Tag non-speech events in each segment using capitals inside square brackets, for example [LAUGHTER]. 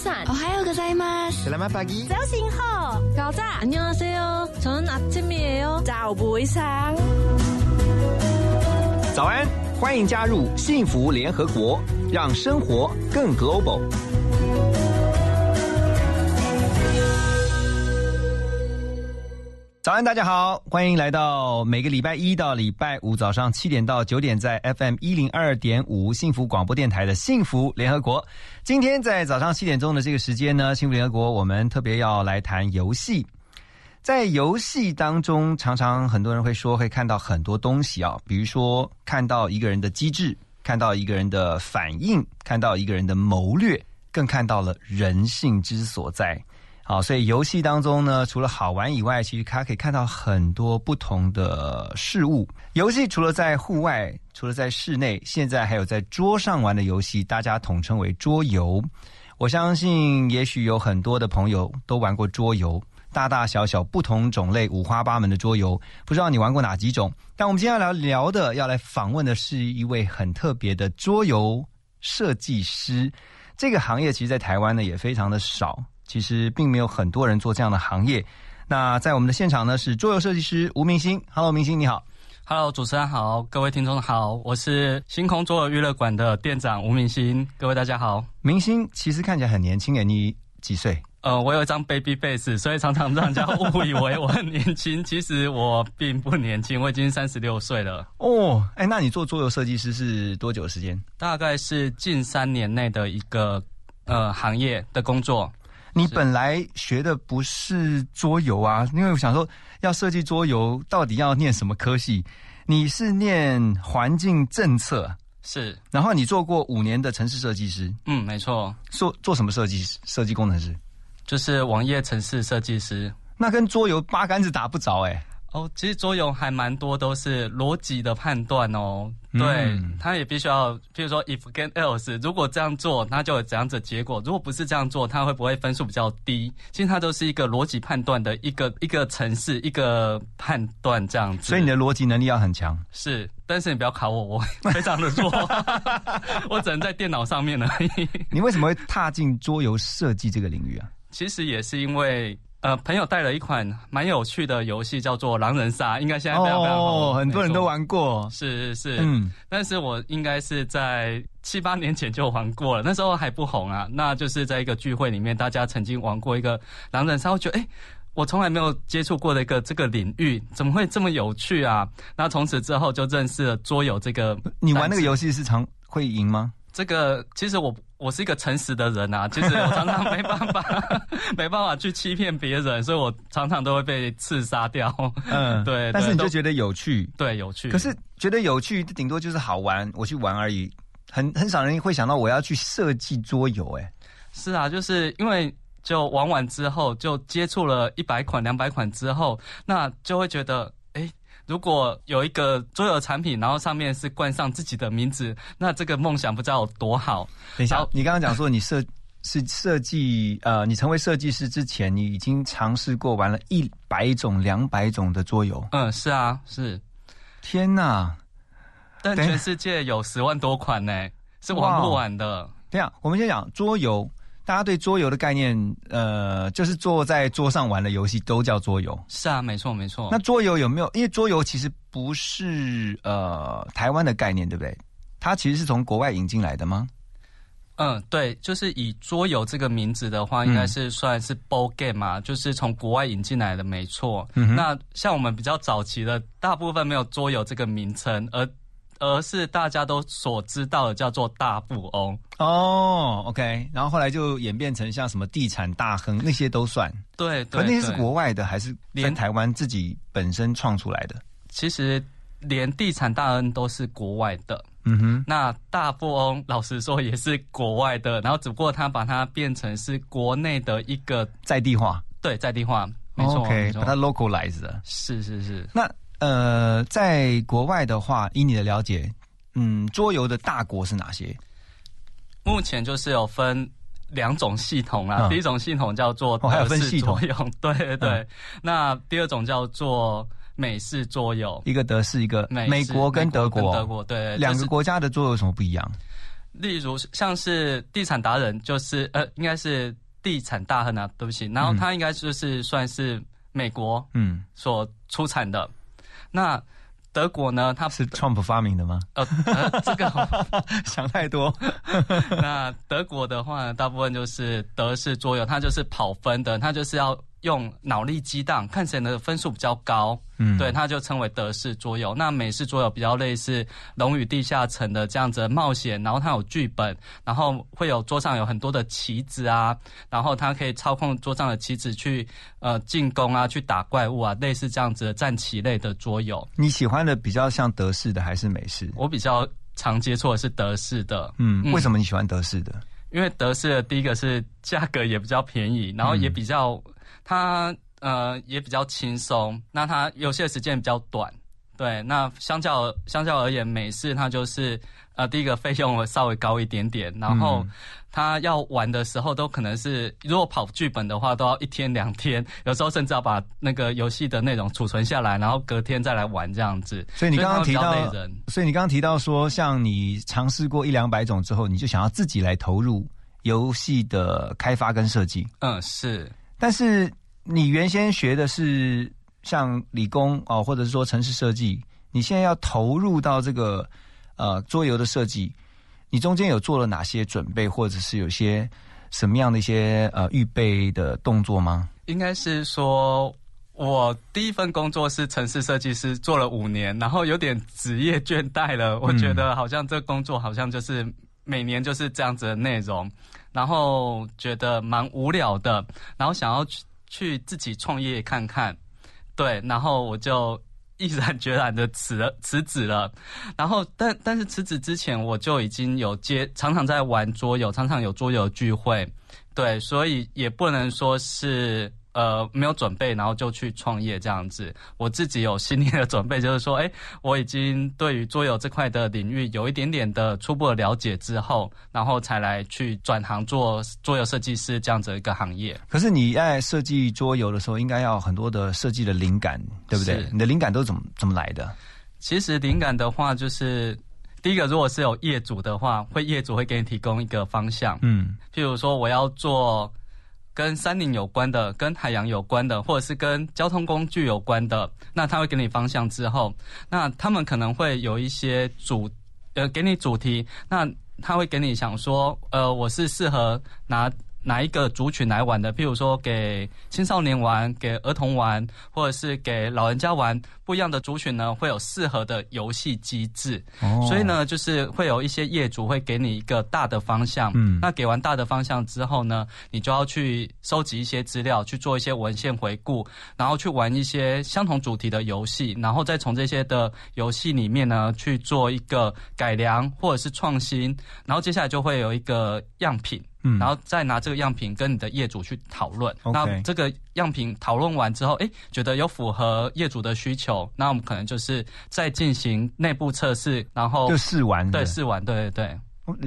早晨，我还有个在吗？早醒好，早早，안녕하세요저는아침이에요早不上。早安，欢迎加入幸福联合国，让生活更 global。 早安，大家好，欢迎来到每个礼拜一到礼拜五早上七点到九点，在 FM 一零二点五幸福广播电台的幸福联合国。今天在早上七点钟的这个时间呢，幸福联合国我们特别要来谈游戏。在游戏当中，常常很多人会说会看到很多东西啊，比如说看到一个人的机智，看到一个人的反应，看到一个人的谋略，更看到了人性之所在。好，所以游戏当中呢，除了好玩以外，其实它可以看到很多不同的事物。游戏除了在户外，除了在室内，现在还有在桌上玩的游戏，大家统称为桌游。我相信，也许有很多的朋友都玩过桌游，大大小小不同种类、五花八门的桌游。不知道你玩过哪几种？但我们今天要聊聊的，要来访问的是一位很特别的桌游设计师。这个行业其实，在台湾呢，也非常的少。其实并没有很多人做这样的行业。那在我们的现场呢，是桌游设计师吴明星。Hello，明星你好。Hello，主持人好，各位听众好，我是星空桌游娱乐馆的店长吴明星。各位大家好。明星其实看起来很年轻诶，你几岁？呃，我有一张 baby face，所以常常让人家误以为我很年轻。其实我并不年轻，我已经三十六岁了。哦，哎，那你做桌游设计师是多久时间？大概是近三年内的一个呃行业的工作。你本来学的不是桌游啊，因为我想说要设计桌游，到底要念什么科系？你是念环境政策，是，然后你做过五年的城市设计师，嗯，没错。做做什么设计？设计工程师，就是网页城市设计师。那跟桌游八竿子打不着哎。哦，其实桌游还蛮多都是逻辑的判断哦。对，他也必须要，譬如说 if 跟 else，如果这样做，那就有怎样子结果；如果不是这样做，他会不会分数比较低？其实它都是一个逻辑判断的一个一个程式，一个判断这样子。所以你的逻辑能力要很强。是，但是你不要考我，我 [LAUGHS] 非常的弱，[LAUGHS] 我只能在电脑上面而已。你为什么会踏进桌游设计这个领域啊？其实也是因为。呃，朋友带了一款蛮有趣的游戏，叫做狼人杀，应该现在非常非常哦，很多人都玩过，是是是，嗯，但是我应该是在七八年前就玩过了，那时候还不红啊，那就是在一个聚会里面，大家曾经玩过一个狼人杀，我觉得哎，我从来没有接触过的一个这个领域，怎么会这么有趣啊？那从此之后就认识了桌游这个，你玩那个游戏是常会赢吗？这个其实我我是一个诚实的人啊，其 [LAUGHS] 实我常常没办法 [LAUGHS] 没办法去欺骗别人，所以我常常都会被刺杀掉。嗯，[LAUGHS] 对。但是你就觉得有趣，对，有趣。可是觉得有趣，顶多就是好玩，我去玩而已。很很少人会想到我要去设计桌游，哎。是啊，就是因为就玩完之后，就接触了一百款、两百款之后，那就会觉得。如果有一个桌游产品，然后上面是冠上自己的名字，那这个梦想不知道有多好。等一下，你刚刚讲说你设是设计，呃，你成为设计师之前，你已经尝试过玩了一百种、两百种的桌游。嗯，是啊，是。天哪！但全世界有十万多款呢，是玩不完的。这样，我们先讲桌游。大家对桌游的概念，呃，就是坐在桌上玩的游戏都叫桌游。是啊，没错没错。那桌游有没有？因为桌游其实不是呃台湾的概念，对不对？它其实是从国外引进来的吗？嗯，对，就是以桌游这个名字的话，应该是算是 board game 嘛，就是从国外引进来的，没错。那像我们比较早期的，大部分没有桌游这个名称，而。而是大家都所知道的叫做大富翁哦，OK，然后后来就演变成像什么地产大亨那些都算，对，可那些是国外的还是连台湾自己本身创出来的？其实连地产大亨都是国外的，嗯哼。那大富翁老实说也是国外的，然后只不过他把它变成是国内的一个在地化，对，在地化，没错，OK，把它 localize 了是是是，那。呃，在国外的话，以你的了解，嗯，桌游的大国是哪些？目前就是有分两种系统啦。第一种系统叫做我还有分系统，[LAUGHS] 对对对。那第二种叫做美式桌游，一个德式，一个美国跟德国，德国对两个国家的桌游有什么不一样？例如像是地产达人，就是呃，应该是地产大亨啊，对不起，然后他应该就是算是美国嗯，所出产的。那德国呢，它是 Trump 发明的吗？呃呃这个 [LAUGHS] 想太多。[LAUGHS] 那德国的话，大部分就是德式桌游，它就是跑分的，它就是要用脑力激荡，看谁的分数比较高，嗯对，它就称为德式桌游。那美式桌游比较类似《龙与地下城》的这样子的冒险，然后它有剧本，然后会有桌上有很多的棋子啊，然后它可以操控桌上的棋子去呃进攻啊，去打怪物啊，类似这样子的战棋类的桌游。你喜欢的比较像德式的还是美式？我比较常接触的是德式的，嗯，嗯为什么你喜欢德式的？因为德式的第一个是价格也比较便宜，然后也比较、它呃也比较轻松，那它游戏的时间比较短。对，那相较相较而言，美式它就是呃第一个费用会稍微高一点点，然后它要玩的时候都可能是如果跑剧本的话，都要一天两天，有时候甚至要把那个游戏的内容储存下来，然后隔天再来玩这样子。所以你刚刚提到所以你刚刚提到说，像你尝试过一两百种之后，你就想要自己来投入游戏的开发跟设计。嗯，是但是你原先学的是像理工哦，或者是说城市设计，你现在要投入到这个呃桌游的设计，你中间有做了哪些准备，或者是有些什么样的一些呃预备的动作吗？应该是说，我第一份工作是城市设计师，做了五年，然后有点职业倦怠了。我觉得好像这工作好像就是每年就是这样子的内容，然后觉得蛮无聊的，然后想要去自己创业看看，对，然后我就。毅然决然的辞了辞职了，然后但但是辞职之前我就已经有接常常在玩桌游，常常有桌游聚会，对，所以也不能说是呃没有准备，然后就去创业这样子。我自己有心理的准备，就是说，哎，我已经对于桌游这块的领域有一点点的初步的了解之后，然后才来去转行做桌游设计师这样子一个行业。可是你在设计桌游的时候，应该要很多的设计的灵感，对不对？你的灵感都怎么怎么来的？其实灵感的话，就是第一个，如果是有业主的话，会业主会给你提供一个方向，嗯譬如说我要做跟山林有关的、跟海洋有关的，或者是跟交通工具有关的，那他会给你方向之后，那他们可能会有一些主呃给你主题，那他会给你想说，呃，我是适合拿。哪一个族群来玩的？譬如说给青少年玩、给儿童玩，或者是给老人家玩，不一样的族群呢，会有适合的游戏机制。哦所以呢，就是会有一些业主会给你一个大的方向，嗯那给完大的方向之后呢，你就要去收集一些资料，去做一些文献回顾，然后去玩一些相同主题的游戏，然后再从这些的游戏里面呢去做一个改良或者是创新，然后接下来就会有一个样品。嗯然后再拿这个样品跟你的业主去讨论。那这个样品讨论完之后，哎，觉得有符合业主的需求，那我们可能就是再进行内部测试，然后就试玩对试玩，对对对。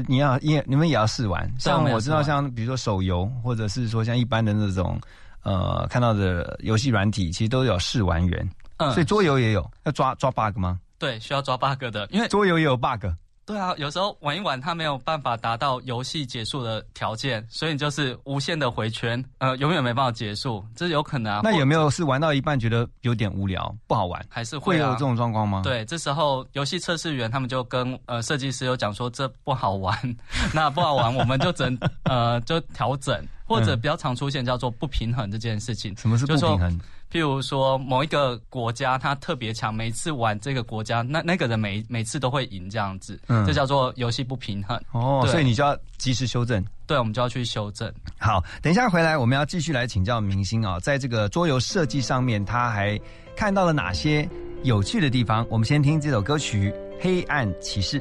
你要也你们也要试玩，像我知道，像比如说手游，或者是说像一般的那种呃看到的游戏软体，其实都有试玩员，嗯，所以桌游也有要抓抓 bug 吗？对需要抓 bug 的，因为桌游也有 bug，对啊，有时候玩一玩，它没有办法达到游戏结束的条件，所以你就是无限的回圈，呃，永远没办法结束，这是有可能啊。那有没有是玩到一半觉得有点无聊不好玩，还是会啊会有这种状况吗？，对，这时候游戏测试员他们就跟呃设计师有讲说这不好玩，[LAUGHS] 那不好玩我们就整呃就调整，或者嗯比较常出现叫做不平衡这件事情。什么是不平衡？譬如说某一个国家它特别强，每次玩这个国家那那个人每每次都会赢这样子，嗯这叫做游戏不平衡。哦，所以你就要及时修正。对，我们就要去修正。好，等一下回来，我们要继续来请教明星啊、在这个桌游设计上面，他还看到了哪些有趣的地方？我们先听这首歌曲《黑暗骑士》。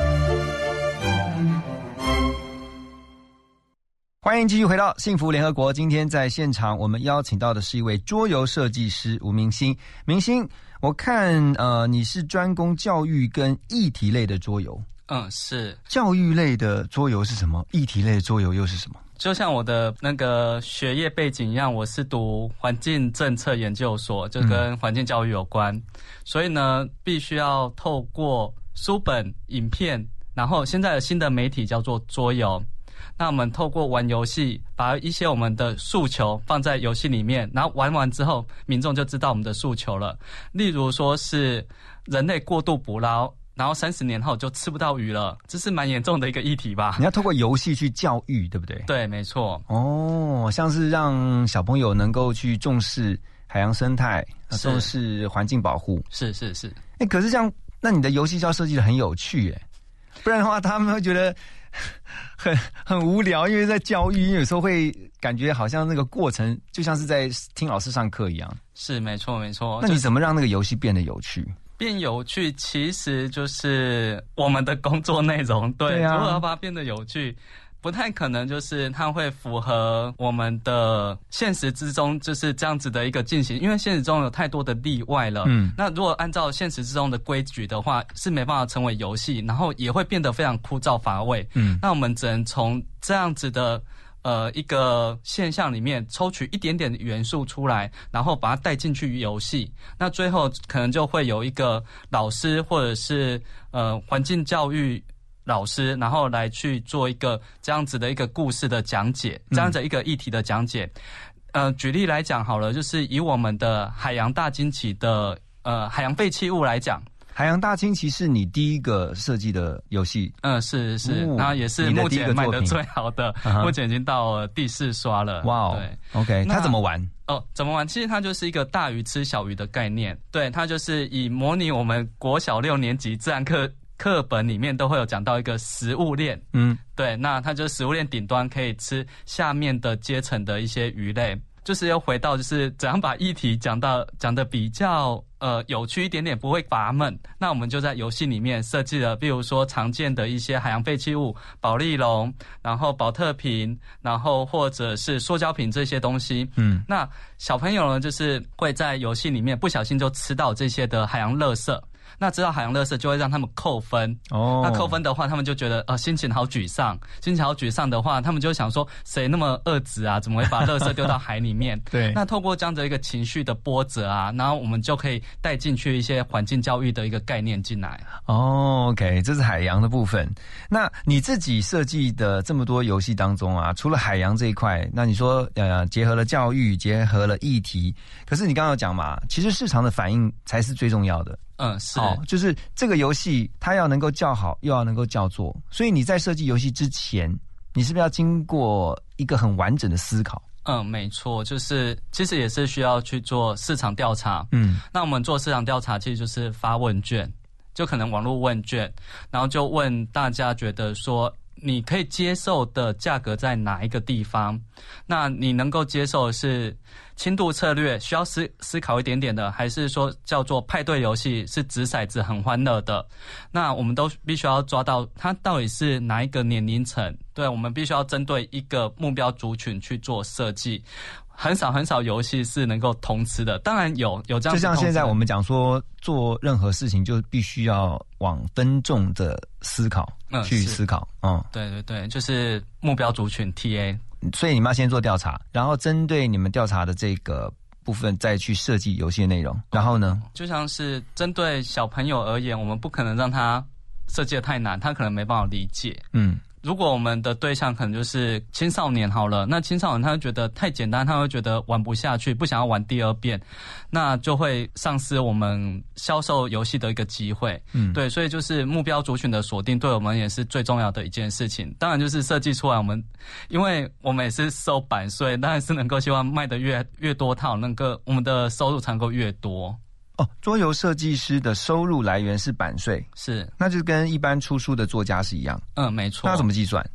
欢迎继续回到幸福联合国。今天在现场，我们邀请到的是一位桌游设计师吴明星。明星，我看呃你是专攻教育跟议题类的桌游。嗯，是，教育类的桌游是什么？议题类的桌游又是什么？就像我的那个学业背景一样，我是读环境政策研究所，就跟环境教育有关，所以呢，必须要透过书本、影片，然后现在的新的媒体叫做桌游。那我们透过玩游戏，把一些我们的诉求放在游戏里面，然后玩完之后，民众就知道我们的诉求了。例如说是人类过度捕捞，然后三十年后就吃不到鱼了，这是蛮严重的一个议题吧你？要透过游戏去教育，对不对？对，没错。哦，像是让小朋友能够去重视海洋生态，呃重视环境保护。是是是，哎，可是这样那你的游戏就要设计的很有趣耶，不然的话他们会觉得很 [LAUGHS] 很无聊，因为在教育，有时候会感觉好像那个过程就像是在听老师上课一样。是没错没错。那你怎么让那个游戏变得有趣？变有趣其实就是我们的工作内容，对，对啊如何把它变得有趣。不太可能，就是它会符合我们的现实之中就是这样子的一个进行，因为现实中有太多的例外了。嗯那如果按照现实之中的规矩的话，是没办法成为游戏，然后也会变得非常枯燥乏味。嗯那我们只能从这样子的呃一个现象里面抽取一点点的元素出来，然后把它带进去游戏。那最后可能就会有一个老师或者是呃环境教育。老师，然后来去做一个这样子的一个故事的讲解，这样子一个议题的讲解。呃，举例来讲好了，就是以我们的海洋大惊奇的呃海洋废弃物来讲，海洋大惊奇是你第一个设计的游戏，嗯，是是，哦然后也是目前卖的最好的 [LAUGHS] 目前已经到第四刷了。哇哦对。，OK，那它怎么玩？哦，怎么玩？其实它就是一个大鱼吃小鱼的概念，对，它就是以模拟我们国小六年级自然课课本里面都会有讲到一个食物链，嗯，对，那它就是食物链顶端可以吃下面的阶层的一些鱼类，就是要回到就是怎样把议题讲到讲的比较呃有趣一点点，不会乏闷。那我们就在游戏里面设计了，比如说常见的一些海洋废弃物，保利龙，然后保特瓶，然后或者是塑胶瓶这些东西。嗯，那小朋友呢，就是会在游戏里面不小心就吃到这些的海洋垃圾。那知道海洋垃圾就会让他们扣分，哦，那扣分的话，他们就觉得呃心情好沮丧，心情好沮丧的话，他们就想说谁那么恶质啊，怎么会把垃圾丢到海里面？[LAUGHS] 对那透过这样的一个情绪的波折啊，然后我们就可以带进去一些环境教育的一个概念进来。哦，OK，这是海洋的部分。那你自己设计的这么多游戏当中啊，除了海洋这一块，那你说呃结合了教育，结合了议题，可是你刚刚有讲嘛，其实市场的反应才是最重要的。嗯，是，好，就是这个游戏它要能够叫好，又要能够叫座，所以你在设计游戏之前，你是不是要经过一个很完整的思考？嗯，没错，就是其实也是需要去做市场调查。嗯，那我们做市场调查，其实就是发问卷，就可能网络问卷，然后就问大家觉得说，你可以接受的价格在哪一个地方？那你能够接受的是轻度策略，需要思思考一点点的，还是说叫做派对游戏，是掷骰子很欢乐的？那我们都必须要抓到它到底是哪一个年龄层。对，我们必须要针对一个目标族群去做设计。很少很少游戏是能够同吃的，当然有有这样就像现在我们讲说，做任何事情就必须要往分众的思考、嗯去思考，嗯，对对对，就是目标族群 TA。所以你们要先做调查，然后针对你们调查的这个部分再去设计游戏的内容，然后呢？就像是针对小朋友而言，我们不可能让他设计的太难，他可能没办法理解。嗯，如果我们的对象可能就是青少年好了，那青少年他会觉得太简单，他会觉得玩不下去，不想要玩第二遍，那就会丧失我们销售游戏的一个机会。嗯对，所以就是目标族群的锁定，对我们也是最重要的一件事情。当然就是设计出来，我们因为我们也是收版税，当然是能够希望卖的越越多套，能够我们的收入才能够越多。哦，桌游设计师的收入来源是版税，是，那就跟一般出书的作家是一样。嗯，没错。那怎么计算？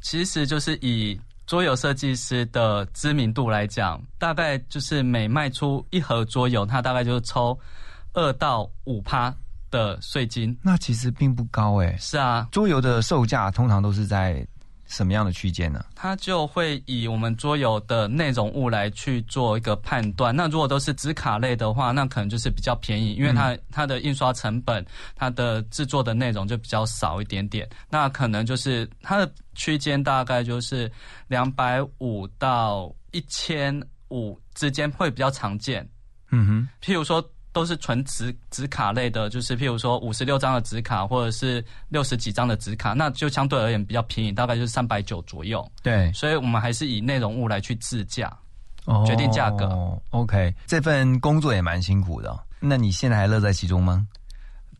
其实就是以桌游设计师的知名度来讲，大概就是每卖出一盒桌游，他大概就抽二到五趴的税金。那其实并不高诶。是啊，桌游的售价通常都是在什么样的区间呢？它就会以我们桌游的内容物来去做一个判断。那如果都是纸卡类的话，那可能就是比较便宜，因为它、它的印刷成本、它的制作的内容就比较少一点点。那可能就是它的区间大概就是两百五到一千五之间会比较常见。嗯哼，譬如说都是纯纸纸卡类的，就是譬如说五十六张的纸卡，或者是六十几张的纸卡，那就相对而言比较便宜，大概就是三百九左右。对，所以我们还是以内容物来去制价。哦决定价格。OK，这份工作也蛮辛苦的哦、那你现在还乐在其中吗？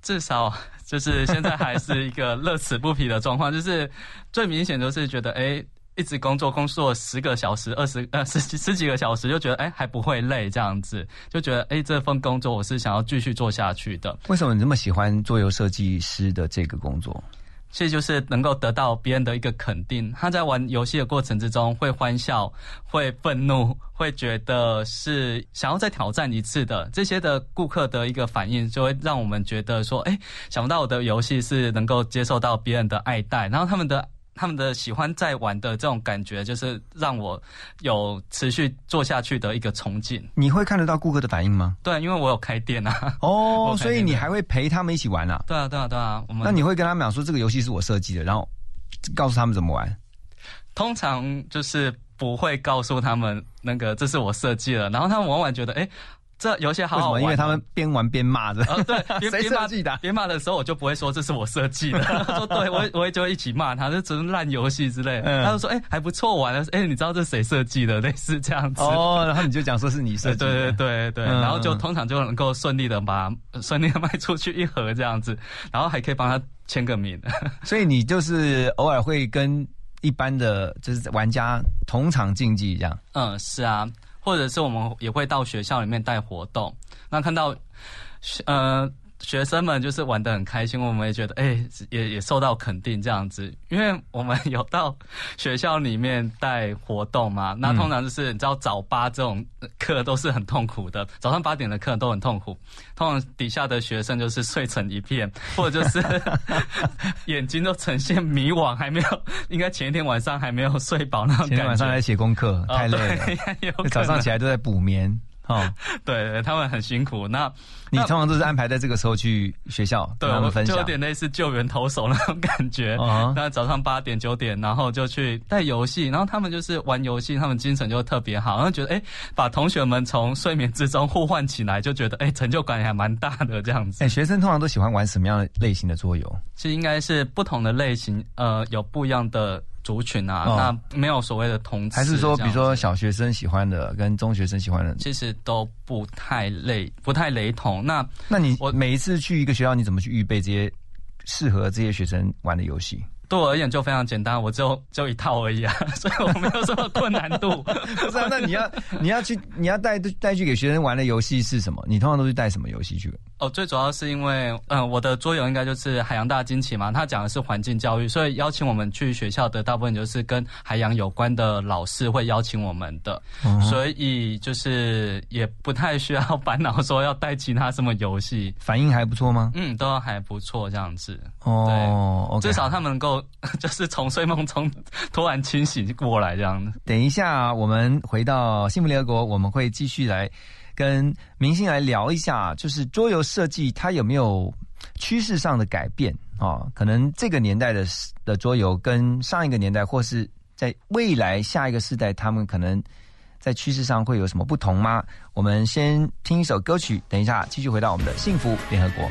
至少 [LAUGHS] 就是现在还是一个乐此不疲的状况，就是最明显就是觉得，哎、一直工作，工作十个小时、二十呃十几十几个小时，就觉得哎还不会累，这样子就觉得哎这份工作我是想要继续做下去的。为什么你这么喜欢桌游设计师的这个工作？其实就是能够得到别人的一个肯定。他在玩游戏的过程之中会欢笑、会愤怒、会觉得是想要再挑战一次的，这些的顾客的一个反应，就会让我们觉得说，哎，想不到我的游戏是能够接受到别人的爱戴，然后他们的。他们的喜欢在玩的这种感觉，就是让我有持续做下去的一个憧憬。你会看得到顾客的反应吗？对，因为我有开店啊。哦，[LAUGHS] 所以你还会陪他们一起玩啊？对啊，对啊，对啊。我们那你会跟他们讲说，这个游戏是我设计的，然后告诉他们怎么玩？通常就是不会告诉他们那个这是我设计的，然后他们往往觉得，哎。这游戏好好玩，因为他们边玩边骂的。对，[LAUGHS] 谁设计的？边骂的时候，我就不会说这是我设计的。[LAUGHS] 说对，我我也就会一起骂他，这只是烂游戏之类。他就说，哎，还不错玩。哎，你知道这是谁设计的？类似这样子。[LAUGHS] 哦，然后你就讲说是你设计。对对对对，然后就通常就能够顺利的把顺利的卖出去一盒这样子，然后还可以帮他签个名。所以你就是偶尔会跟一般的就是玩家同场竞技这样。嗯，是啊。或者是我们也会到学校里面带活动，那看到，呃。学生们就是玩的很开心，我们也觉得哎，也也受到肯定这样子，因为我们有到学校里面带活动嘛。[LAUGHS] 那通常就是你知道早八这种课都是很痛苦的，早上八点的课都很痛苦。通常底下的学生就是睡成一片，[LAUGHS] 或者就是 [LAUGHS] 眼睛都呈现迷惘，还没有，应该前一天晚上还没有睡饱那种。前天晚上在写功课，太累了，早上起来都在补眠。哦，[LAUGHS] 对，他们很辛苦。那你通常都是安排在这个时候去学校对，我们分享，就有点类似救援投手那种感觉。那早上八点九点，然后就去带游戏，然后他们就是玩游戏，他们精神就特别好，然后觉得哎，把同学们从睡眠之中呼唤起来，就觉得哎，成就感还蛮大的这样子。[LAUGHS] 哎，学生通常都喜欢玩什么样的类型的桌游？其实应该是不同的类型，呃，有不一样的。族群啊，那没有所谓的同，还是说，比如说小学生喜欢的跟中学生喜欢的，其实都不太类，不太雷同。那那你我每一次去一个学校，你怎么去预备这些适合这些学生玩的游戏？对我而言就非常简单，我就就一套而已啊，[LAUGHS] 所以我没有什么困难度。[LAUGHS] 不是啊，那你要你要去你要带带去给学生玩的游戏是什么？你通常都是带什么游戏去？哦，最主要是因为，嗯，我的桌游应该就是海洋大惊奇嘛，他讲的是环境教育，所以邀请我们去学校的大部分就是跟海洋有关的老师会邀请我们的，所以就是也不太需要烦恼说要带其他什么游戏，反应还不错吗？嗯，都还不错这样子。哦，至少他们能够 [LAUGHS] 就是从睡梦中突然清醒过来这样子。等一下，我们回到幸福联合国，我们会继续来。跟明星来聊一下，就是桌游设计它有没有趋势上的改变啊？可能这个年代的的桌游跟上一个年代，或是在未来下一个世代，他们可能在趋势上会有什么不同吗？我们先听一首歌曲，等一下继续回到我们的幸福联合国。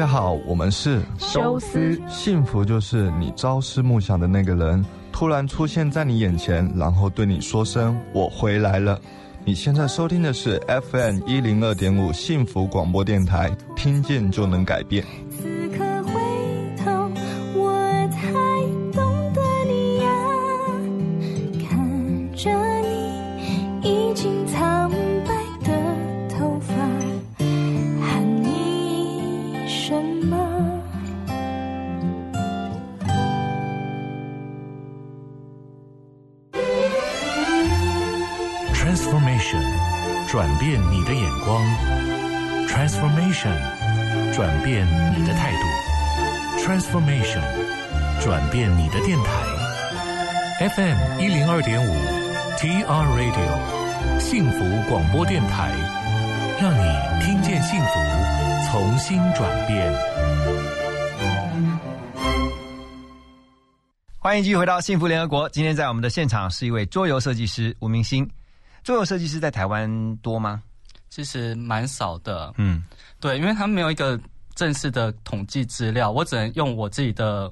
大家好，我们是修斯幸福就是你朝思暮想的那个人突然出现在你眼前，然后对你说声“我回来了”。你现在收听的是 FM 一零二点五幸福广播电台，听见就能改变。Radio，幸福广播电台，让你听见幸福，重新转变。欢迎继续回到幸福联合国。今天在我们的现场是一位桌游设计师吴明星。桌游设计师在台湾多吗？其实蛮少的，嗯，对，因为他们没有一个正式的统计资料，我只能用我自己的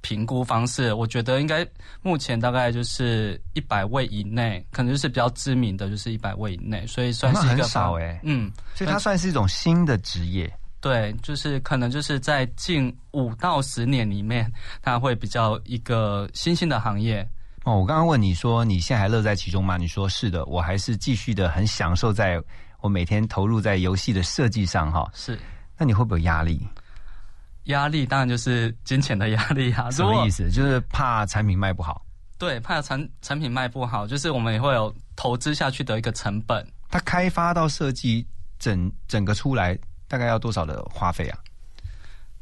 评估方式，我觉得应该目前大概就是一百位以内，可能就是比较知名的，就是一百位以内，所以算是一个那很少哎嗯，所以它算是一种新的职业。对，就是可能就是在近五到十年里面，它会比较一个新兴的行业。哦，我刚刚问你说你现在还乐在其中吗？你说是的，我还是继续的很享受在我每天投入在游戏的设计上哈。是，那你会不会有压力？压力当然就是金钱的压力啊。[LAUGHS] 什么意思？就是怕产品卖不好。对，怕产产品卖不好，就是我们也会有投资下去的一个成本。它开发到设计整整个出来，大概要多少的花费啊？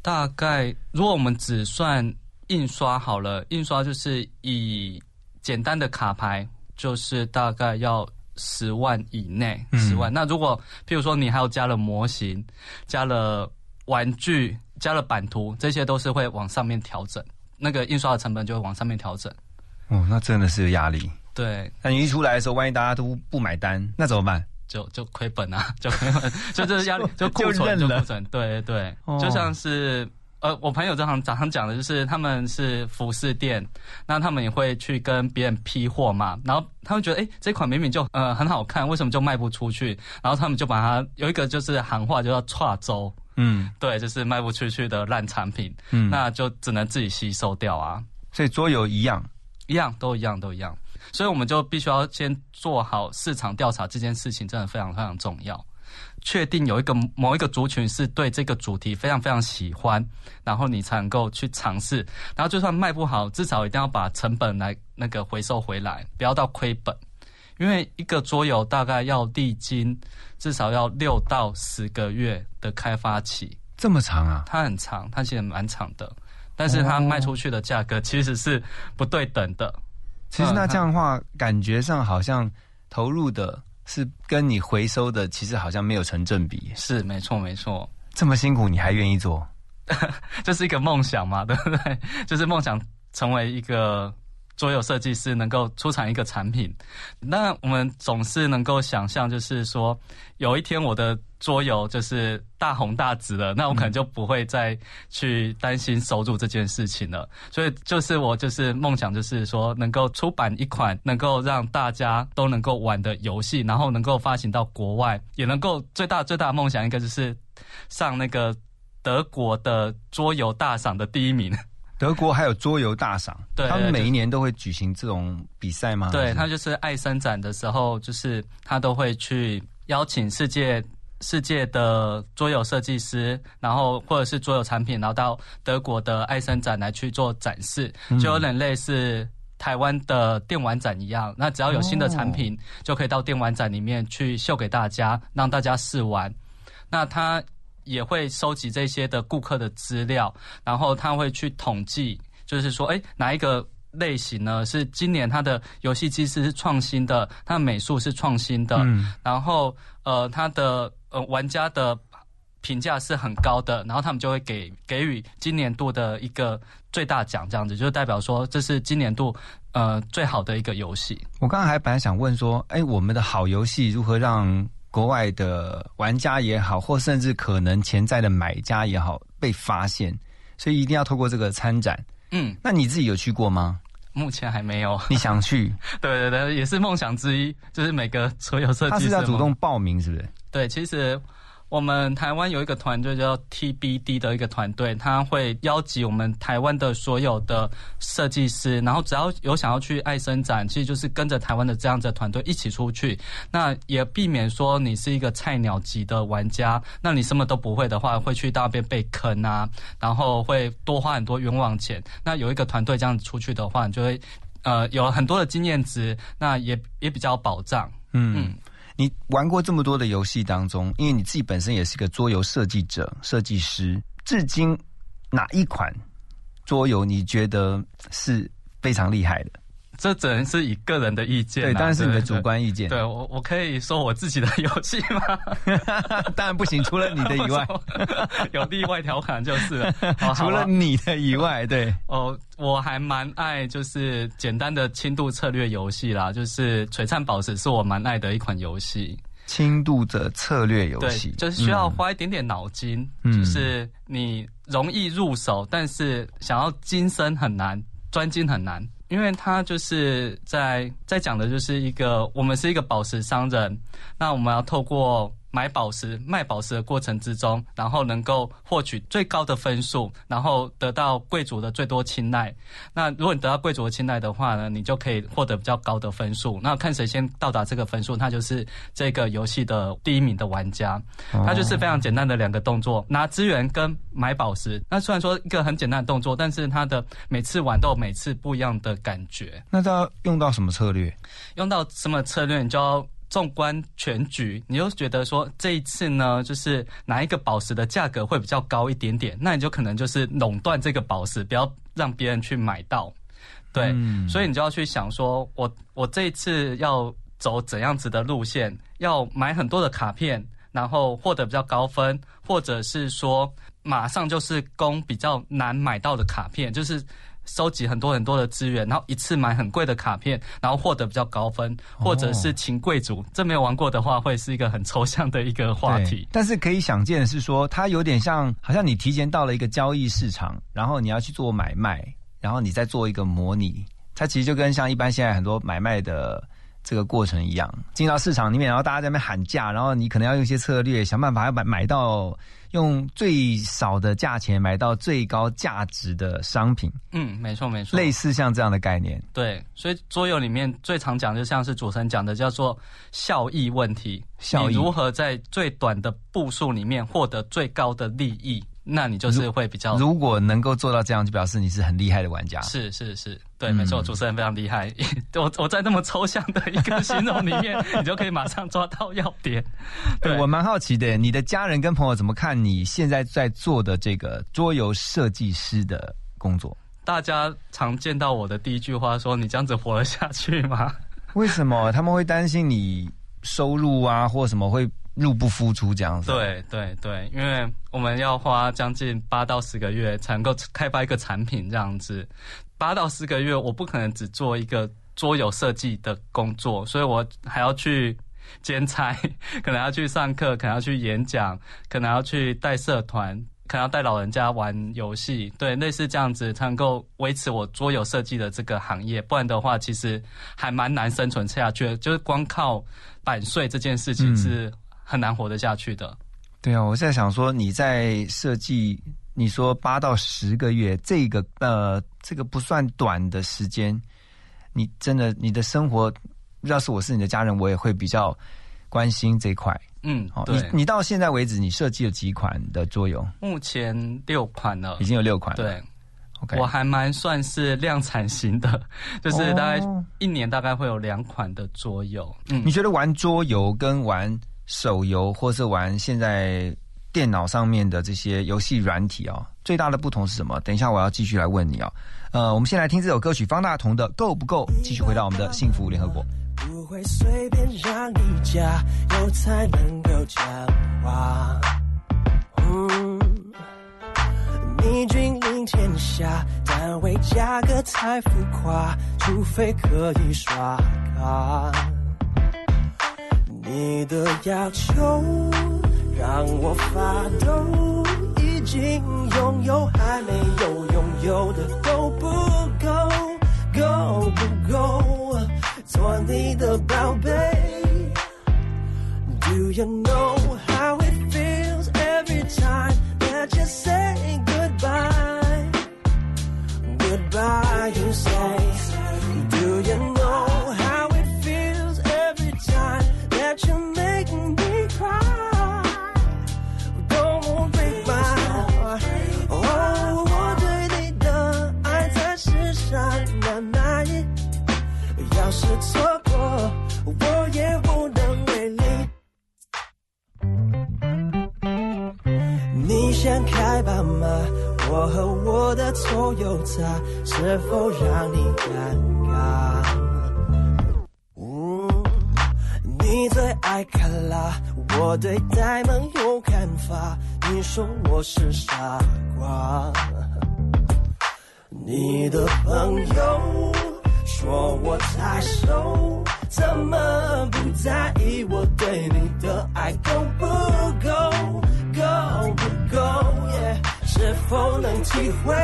大概如果我们只算印刷好了，印刷就是以简单的卡牌，就是大概要十万以内，十万。那如果譬如说你还有加了模型、加了玩具、加了版图，这些都是会往上面调整，那个印刷的成本就会往上面调整。哦，那真的是有压力。对，那你一出来的时候，万一大家都不买单，那怎么办？就就亏本啊，[LAUGHS] 就亏本，[LAUGHS] 就这压力，就库存就库存，对对，哦就像是呃，我朋友这行早上讲的就是他们是服饰店，那他们也会去跟别人批货嘛，然后他们觉得哎、这款明明就呃很好看，为什么就卖不出去？然后他们就把它有一个就是行话就叫跨周，嗯，对，就是卖不出去的烂产品，嗯那就只能自己吸收掉啊。所以桌游一样，一样都一样都一样，所以我们就必须要先做好市场调查，这件事情真的非常非常重要。确定有一个某一个族群是对这个主题非常非常喜欢，然后你才能够去尝试。然后就算卖不好，至少一定要把成本来那个回收回来，不要到亏本。因为一个桌游大概要历经至少要六到十个月的开发期，这么长啊？它很长，它其实蛮长的，但是它卖出去的价格其实是不对等的。其实那这样的话，感觉上好像投入的是跟你回收的，其实好像没有成正比。是没错没错，这么辛苦你还愿意做？[LAUGHS] 这是一个梦想嘛，对不对？就是梦想成为一个桌游设计师，能够出产一个产品。那我们总是能够想象，就是说有一天我的桌游就是大红大紫了，那我可能就不会再去担心收入这件事情了。所以就是我就是梦想，就是说能够出版一款能够让大家都能够玩的游戏，然后能够发行到国外，也能够最大最大的梦想一个就是上那个德国的桌游大赏的第一名。德国还有桌游大赏，对他们每一年都会举行这种比赛吗？对，还他就是爱生展的时候，就是他都会去邀请世界世界的桌游设计师，然后或者是桌游产品，然后到德国的爱生展来去做展示，嗯就有点类似。台湾的电玩展一样，那只要有新的产品，就可以到电玩展里面去秀给大家，让大家试玩。那他也会收集这些的顾客的资料，然后他会去统计，就是说，哎，哪一个类型呢是今年它的游戏机制是创新的，它的美术是创新的，嗯然后呃，它的呃玩家的评价是很高的，然后他们就会给给予今年度的一个最大奖，这样子就代表说这是今年度呃最好的一个游戏。我刚刚还本来想问说，哎，我们的好游戏如何让国外的玩家也好，或甚至可能潜在的买家也好被发现，所以一定要透过这个参展。嗯，那你自己有去过吗？目前还没有。你想去？[LAUGHS] 对对对，也是梦想之一，就是每个所有设计他是要主动报名，是不是？对，其实我们台湾有一个团队叫 TBD 的一个团队，他会邀集我们台湾的所有的设计师，然后只要有想要去爱生展，其实就是跟着台湾的这样子的团队一起出去。那也避免说你是一个菜鸟级的玩家，那你什么都不会的话，会去到那边被坑啊，然后会多花很多冤枉钱。那有一个团队这样子出去的话，你就会呃有很多的经验值，那也也比较有保障。嗯，你玩过这么多的游戏当中，因为你自己本身也是个桌游设计者、设计师，至今哪一款桌游你觉得是非常厉害的？这只能是以个人的意见、啊，对，当然是你的主观意见。对我，我可以说我自己的游戏吗？[LAUGHS] 当然不行，除了你的以外，[LAUGHS] 有例外条款就是了。[LAUGHS] 哦除了你的以外，对哦，我还蛮爱就是简单的轻度策略游戏啦，就是璀璨宝石是我蛮爱的一款游戏。轻度的策略游对戏，，就是需要嗯花一点点脑筋，嗯就是你容易入手，但是想要精深很难，专精很难。因为他就是在在讲的就是一个，我们是一个宝石商人，那我们要透过买宝石、卖宝石的过程之中，然后能够获取最高的分数，然后得到贵族的最多青睐。那如果你得到贵族的青睐的话呢，你就可以获得比较高的分数。那看谁先到达这个分数，那就是这个游戏的第一名的玩家。它就是非常简单的两个动作，拿资源跟买宝石。那虽然说一个很简单的动作，但是它的每次玩都有每次不一样的感觉。那它要用到什么策略？用到什么策略，你就要纵观全局，你又觉得说这一次呢，就是哪一个宝石的价格会比较高一点点，那你就可能就是垄断这个宝石，不要让别人去买到。对，嗯所以你就要去想说，我我这一次要走怎样子的路线，要买很多的卡片，然后获得比较高分，或者是说马上就是攻比较难买到的卡片，就是。收集很多很多的资源，然后一次买很贵的卡片，然后获得比较高分，或者是请贵族。这没有玩过的话，会是一个很抽象的一个话题。但是可以想见的是说，它有点像，好像你提前到了一个交易市场，然后你要去做买卖，然后你再做一个模拟。它其实就跟像一般现在很多买卖的这个过程一样，进到市场里面，然后大家在那边喊价，然后你可能要用一些策略，想办法要买买到用最少的价钱买到最高价值的商品，嗯，没错没错，类似像这样的概念。对，所以桌游里面最常讲，就像是主持人讲的，叫做效益问题。效益你如何在最短的步数里面获得最高的利益？那你就是会比较如果能够做到这样，就表示你是很厉害的玩家。是是是，对，嗯没错，主持人非常厉害。[LAUGHS] 我我在那么抽象的一个形容里面，[LAUGHS] 你就可以马上抓到要点。对，我蛮好奇的，你的家人跟朋友怎么看你现在在做的这个桌游设计师的工作？大家常见到我的第一句话说：“你这样子活得下去吗？” [LAUGHS] 为什么他们会担心你收入啊，或什么会入不敷出这样子？对对对，因为我们要花将近八到十个月才能够开发一个产品，这样子，八到十个月，我不可能只做一个桌游设计的工作，所以我还要去兼差，[LAUGHS] 可能要去上课，可能要去演讲，可能要去带社团。可能要带老人家玩游戏，对，类似这样子才能够维持我桌游设计的这个行业，不然的话，其实还蛮难生存下去的。就是光靠版税这件事情嗯是很难活得下去的。对啊，我在想说你在设计，你说八到十个月，这个呃，这个不算短的时间，你真的你的生活，要是我是你的家人，我也会比较关心这一块。嗯，好，你对，你到现在为止，你设计了几款的桌游？目前六款了已，经有六款了。对我还蛮算是量产型的，[LAUGHS] 就是大概哦一年大概会有两款的桌游。嗯你，觉得玩桌游跟玩手游，或是玩现在电脑上面的这些游戏软体哦，最大的不同是什么？等一下我要继续来问你哦。呃，我们先来听这首歌曲方大同的《够不够》，继续回到我们的幸福联合国。不会随便让你加油才能够讲话。嗯，你君临天下，单位价格太浮夸，除非可以刷卡。你的要求让我发抖，已经拥有还没有拥有的够不够？够不够？做你的宝贝。Do you know how it feels every time that you say goodbye? Goodbye, you say. Do you know 错过，我也无能为力。你想开吧吗？我和我的臭油茶是否让你尴尬？嗯，你最爱卡拉，我对呆萌有看法。你说我是傻瓜，你的朋友说我太瘦，怎么不在意我对你的爱够不够，够不够耶是否能体会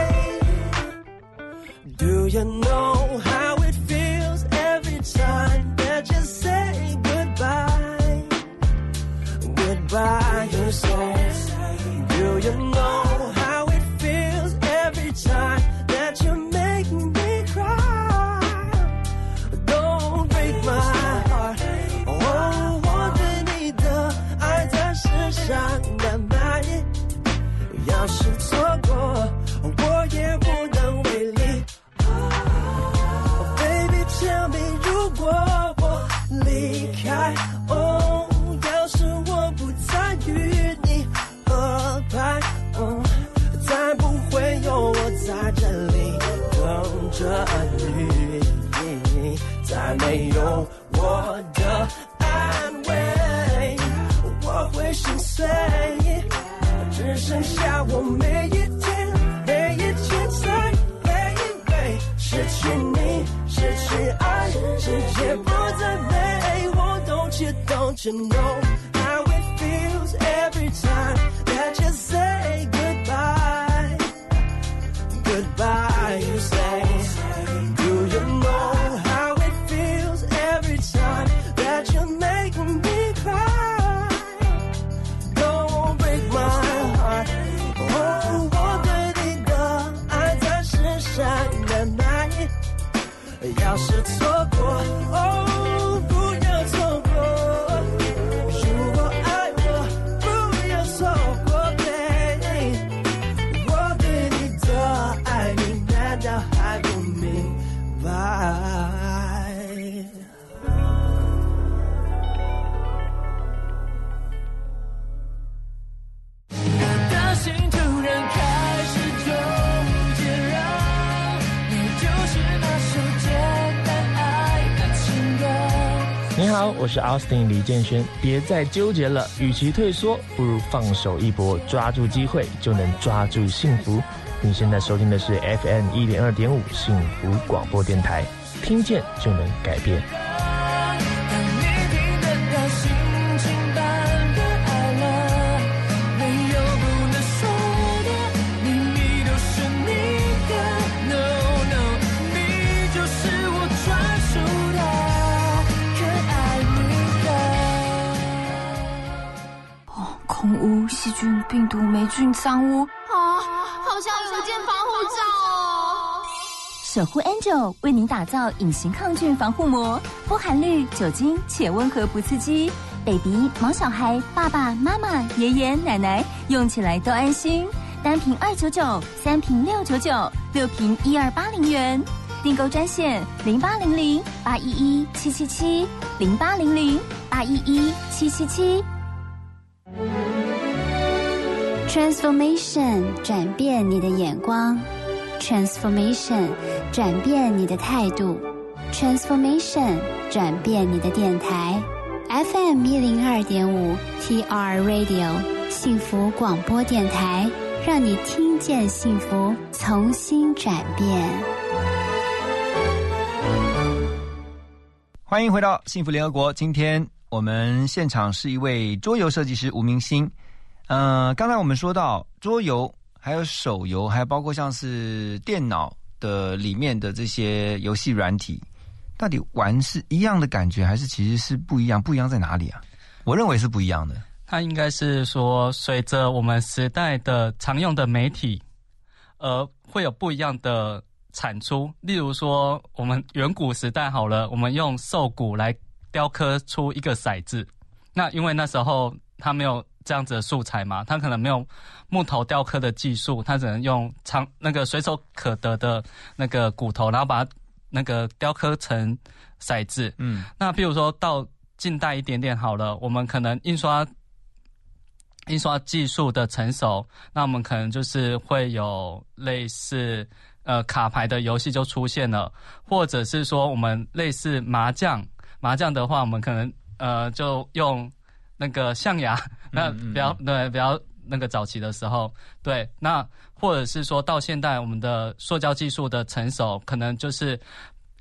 ？Do you know how you know. 我是阿斯顿李建轩。别再纠结了，与其退缩，不如放手一搏，抓住机会就能抓住幸福。你现在收听的是 FM 一零二点五幸福广播电台，听见就能改变。脏污啊，好像有一件防护罩哦。守护 Angel 为您打造隐形抗菌防护膜，不含氯酒精且温和不刺激，baby、毛小孩、爸爸妈妈、爷爷奶奶用起来都安心。单瓶二九九，三瓶六九九，六瓶一二八零元。订购专线零八零零八一一七七七零八零零八一一七七七。Transformation 转变你的眼光，Transformation 转变你的态度，Transformation 转变你的电台，FM 一零二点五 TR Radio 幸福广播电台，让你听见幸福，重新转变。欢迎回到幸福联合国。今天我们现场是一位桌游设计师吴明星。呃，刚才我们说到桌游，还有手游，还包括像是电脑的里面的这些游戏软体，到底玩是一样的感觉，还是其实是不一样？不一样在哪里啊？我认为是不一样的。它应该是说，随着我们时代的常用的媒体，呃，会有不一样的产出。例如说，我们远古时代好了，我们用兽骨来雕刻出一个骰子。那因为那时候它没有这样子的素材嘛，他可能没有木头雕刻的技术，他只能用长那个随手可得的那个骨头，然后把它那个雕刻成骰子。嗯，那譬如说到近代一点点好了，我们可能印刷印刷技术的成熟，那我们可能就是会有类似呃卡牌的游戏就出现了，或者是说我们类似麻将，麻将的话，我们可能呃就用那个象牙，那比较对比较那个早期的时候，对，那或者是说到现代我们的塑胶技术的成熟，可能就是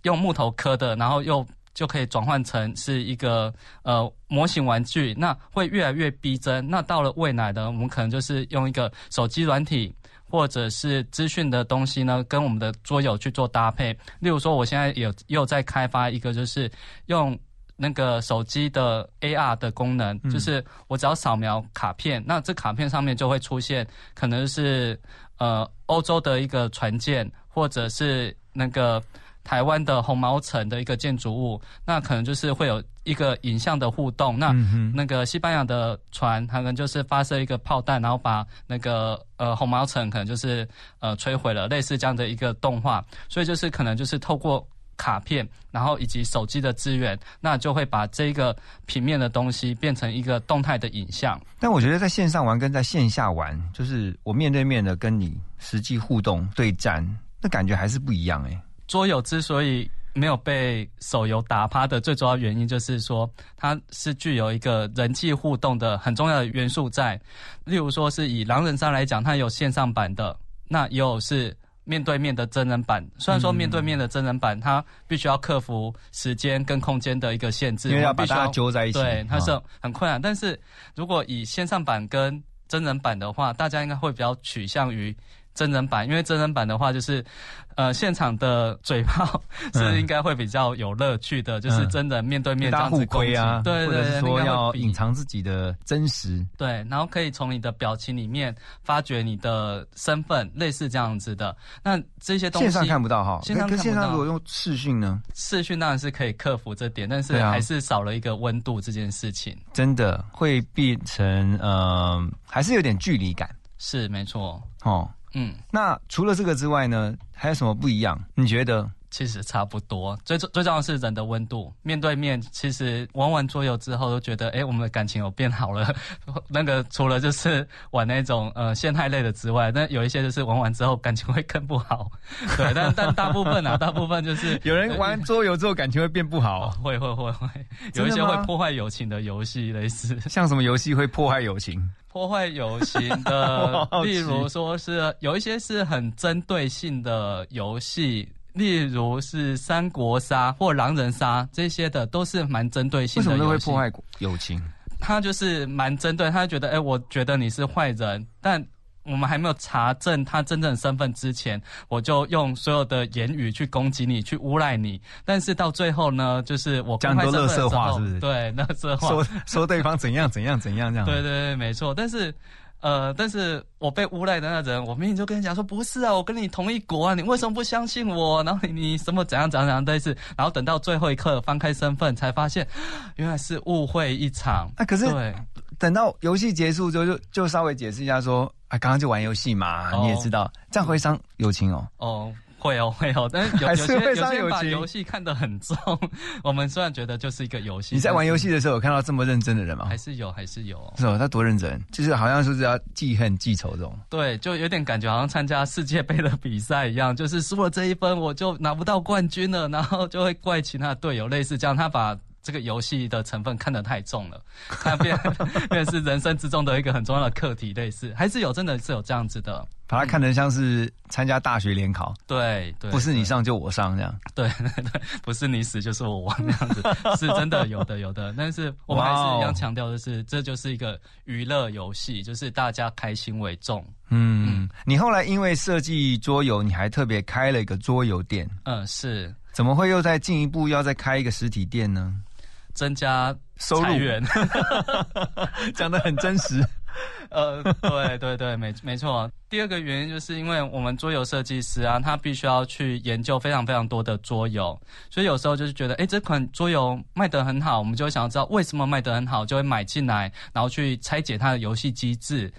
用木头刻的，然后又就可以转换成是一个呃模型玩具，那会越来越逼真。那到了未来的，我们可能就是用一个手机软体或者是资讯的东西呢，跟我们的桌游去做搭配。例如说，我现在有又在开发一个，就是用那个手机的 AR 的功能，嗯就是我只要扫描卡片，那这卡片上面就会出现可能是呃欧洲的一个船舰，或者是那个台湾的红毛城的一个建筑物，那可能就是会有一个影像的互动。那、嗯那个西班牙的船，可能就是发射一个炮弹，然后把那个呃红毛城可能就是呃摧毁了，类似这样的一个动画。所以就是可能就是透过卡片，然后以及手机的资源，那就会把这个平面的东西变成一个动态的影像。但我觉得在线上玩跟在线下玩，就是我面对面的跟你实际互动对战，那感觉还是不一样哎、桌游之所以没有被手游打趴的最主要原因，就是说它是具有一个人际互动的很重要的元素在。例如说是以狼人杀来讲，它有线上版的，那也有是。面对面的真人版，虽然说面对面的真人版，它必须要克服时间跟空间的一个限制，因为要把大家揪在一起对，它是啊很困难。但是如果以线上版跟真人版的话，大家应该会比较取向于真人版，因为真人版的话就是，呃，现场的嘴炮是应该会比较有乐趣的，就是真人面对面这样子攻击亏啊，对对对，或者是说要隐藏自己的真实。对，然后可以从你的表情里面发掘你的身份，类似这样子的。那这些东西线上看不到哈，线上线看不到上如果用视讯呢，视讯当然是可以克服这点，但是还是少了一个温度这件事情。真的会变成呃，还是有点距离感是没错，哦。嗯，那除了这个之外呢，还有什么不一样？你觉得？其实差不多，最最最重要的是人的温度。面对面，其实玩完桌游之后都觉得，哎，我们的感情有变好了。[LAUGHS] 那个除了就是玩那种呃陷害类的之外，那有一些就是玩完之后感情会更不好。[LAUGHS] 对，但但大部分啊，[LAUGHS] 大部分就是有人玩桌游之后感情会变不好，会会会会，有一些会破坏友情的游戏，类似像什么游戏会破坏友情？破坏友情的例如说是有一些是很针对性的游戏。例如是三国杀或狼人杀这些的，都是蛮针对性为什。么都会破坏友情？他就是蛮针对，他觉得，哎、我觉得你是坏人，但我们还没有查证他真正的身份之前，我就用所有的言语去攻击你，去诬赖你。但是到最后呢，就是我讲很多垃圾话是不是对，垃圾话，说说对方怎样怎样怎样这样？对对对，没错。但是，呃，但是我被诬赖的那人，我明明就跟你讲说，不是啊，我跟你同一国啊，你为什么不相信我？然后你你什么怎样怎样怎样但是，然后等到最后一刻翻开身份，才发现原来是误会一场。啊，可是对等到游戏结束之后，就就稍微解释一下说，啊，刚刚就玩游戏嘛，哦你也知道，这样会伤友情哦。哦。会哦，会哦，但是有有些有些把游戏看得很重。[LAUGHS] 我们虽然觉得就是一个游戏，你在玩游戏的的时候有看到这么认真的人吗？还是有，还是有。是哦，他多认真，就是好像说是要记恨记仇这种。对，就有点感觉好像参加世界杯的比赛一样，就是输了这一分我就拿不到冠军了，然后就会怪其他的队友，类似这样。他把这个游戏的成分看得太重了，[LAUGHS] 它变 [LAUGHS] 变成是人生之中的一个很重要的课题，类似还是有真的是有这样子的。把它看得像是参加大学联考，对对，不是你上就我上这样。对对 [LAUGHS] 对，不是你死就是我亡这样子，是真的有的有的。但是我们还是一样强调的是，这就是一个娱乐游戏，就是大家开心为重。嗯，你后来因为设计桌游，你还特别开了一个桌游店。嗯，是。怎么会又再进一步要再开一个实体店呢？增加收入裁员，[LAUGHS] 讲的很真实。[LAUGHS] 呃，对对对，没没错。第二个原因就是因为我们桌游设计师啊，他必须要去研究非常非常多的桌游，所以有时候就是觉得，哎，这款桌游卖得很好，我们就会想要知道为什么卖得很好，就会买进来，然后去拆解它的游戏机制。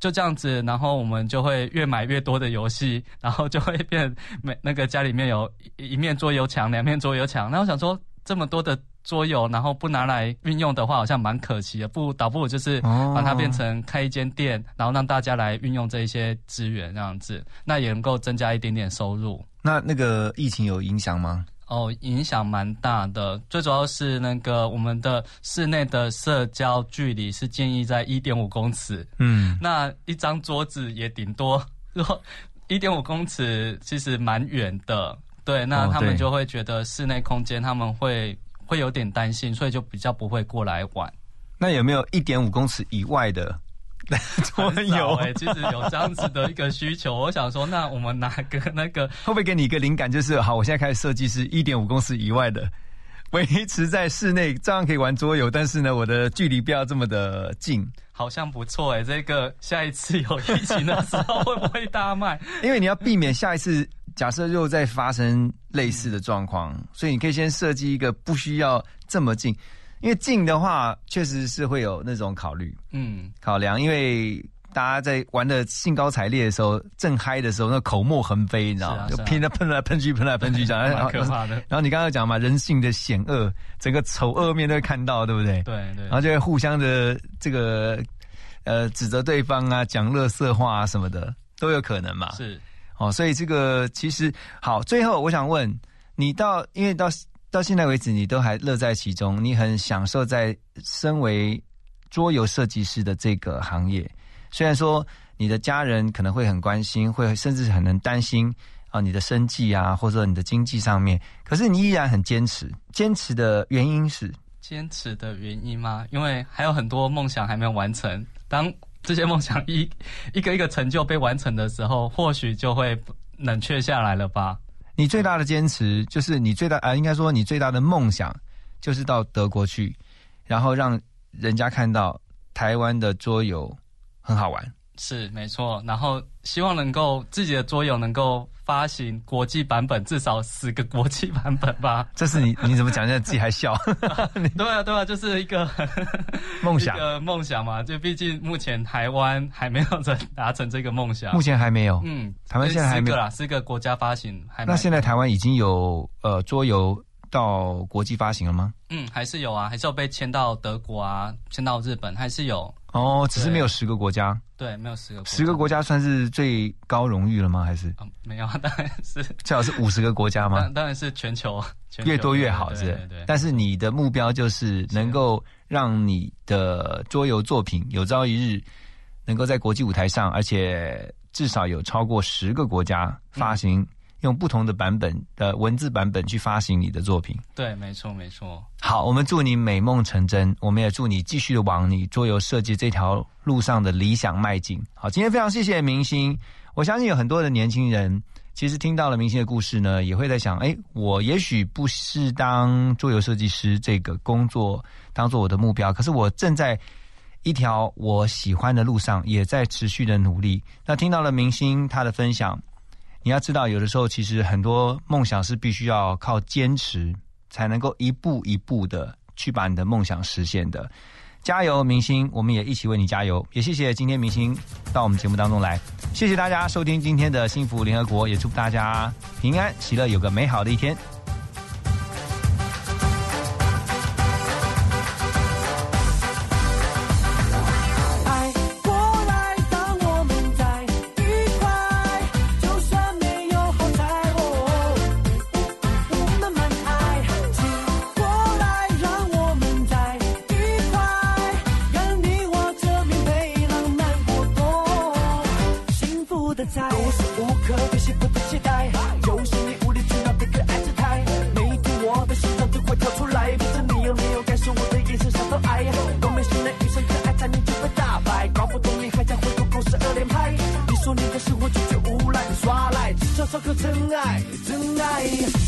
就这样子，然后我们就会越买越多的游戏，[LAUGHS] 然后就会变每那个家里面有一一面桌游墙，两面桌游墙。那我想说，这么多的桌游，然后不拿来运用的话，好像蛮可惜的。不如倒不如就是把它变成开一间店，然后让大家来运用这一些资源，这样子，那也能够增加一点点收入。那那个疫情有影响吗？哦，影响蛮大的，最主要是那个我们的室内的社交距离是建议在一点五公尺，嗯，那一张桌子也顶多，如果一点五公尺其实蛮远的，对，那他们就会觉得室内空间他们会会有点担心，所以就比较不会过来玩。那有没有一点五公尺以外的 [LAUGHS] 桌很游？少哎、其实有这样子的一个需求，我想说，那我们拿个 [LAUGHS] 那个会不会给你一个灵感？就是好，我现在开始设计是一点五公尺以外的，[LAUGHS] 维持在室内，照样可以玩桌游，但是呢，我的距离不要这么的近。好像不错哎、这个下一次有疫情的时候会不会大卖？因为你要避免下一次假设又再发生类似的状况，所以你可以先设计一个不需要这么近，因为近的话确实是会有那种考虑嗯，考量，因为大家在玩的兴高采烈的时候，正嗨的时候，那口沫横飞，你知道吗？就是拼的喷来喷去，喷来喷去这样，[LAUGHS] 蛮可怕的然后你刚刚讲嘛，人性的险恶，整个丑恶面都会看到，对不对？对对然后就会互相的这个呃指责对方啊，讲乐色话啊什么的都有可能嘛。是哦，所以这个其实好。最后我想问你到，因为到到现在为止，你都还乐在其中，你很享受在身为桌游设计师的这个行业。虽然说你的家人可能会很关心，会甚至很能担心啊你的生计啊，或者你的经济上面，可是你依然很坚持。坚持的原因是，坚持的原因吗？因为还有很多梦想还没有完成。当这些梦想一 [LAUGHS] 一个一个成就被完成的时候，或许就会冷却下来了吧。你最大的坚持就是你最大啊、应该说你最大的梦想就是到德国去，然后让人家看到台湾的桌游很好玩。是没错，然后希望能够自己的桌游能够发行国际版本，至少十个国际版本吧。[LAUGHS] 这是你你怎么讲？现在自己还笑？[LAUGHS] 对啊，对啊，就是一个 [LAUGHS] 梦想一个梦想嘛。就毕竟目前台湾还没有成达成这个梦想，目前还没有。嗯，台湾现在还没有啦，四个国家发行那现在台湾已经有呃桌游到国际发行了吗？嗯还是有啊，还是有被签到德国啊，签到日本，还是有。哦，只是没有十个国家。对，没有十个国家，十个国家算是最高荣誉了吗？还是嗯没有啊，[LAUGHS] 当然是最好是五十个国家吗当？然是全球，全球越多越好，是不是对对对。但是你的目标就是能够让你的桌游作品有朝一日能够在国际舞台上，而且至少有超过十个国家发行，用不同的版本的文字版本去发行你的作品。对，没错没错。好，我们祝你美梦成真，我们也祝你继续的往你桌游设计这条路上的理想迈进。好，今天非常谢谢明星，我相信有很多的年轻人其实听到了明星的故事呢，也会在想，哎，我也许不是当桌游设计师这个工作当做我的目标，可是我正在一条我喜欢的路上，也在持续的努力。那听到了明星他的分享，你要知道，有的时候其实很多梦想是必须要靠坚持，才能够一步一步的去把你的梦想实现的。加油，明星！我们也一起为你加油。也谢谢今天明星到我们节目当中来，谢谢大家收听今天的幸福联合国，也祝大家平安喜乐，有个美好的一天。无时无刻对幸福的期待，就是你无理取闹的可爱姿态，每天我的心脏都快跳出来，不知你有没有感受我的眼神上的爱，都没醒来遇上可爱才能就被打败，搞不懂你还在回头故事二连拍，你说你的生活拒绝无赖，耍赖，至少少个真爱，真爱。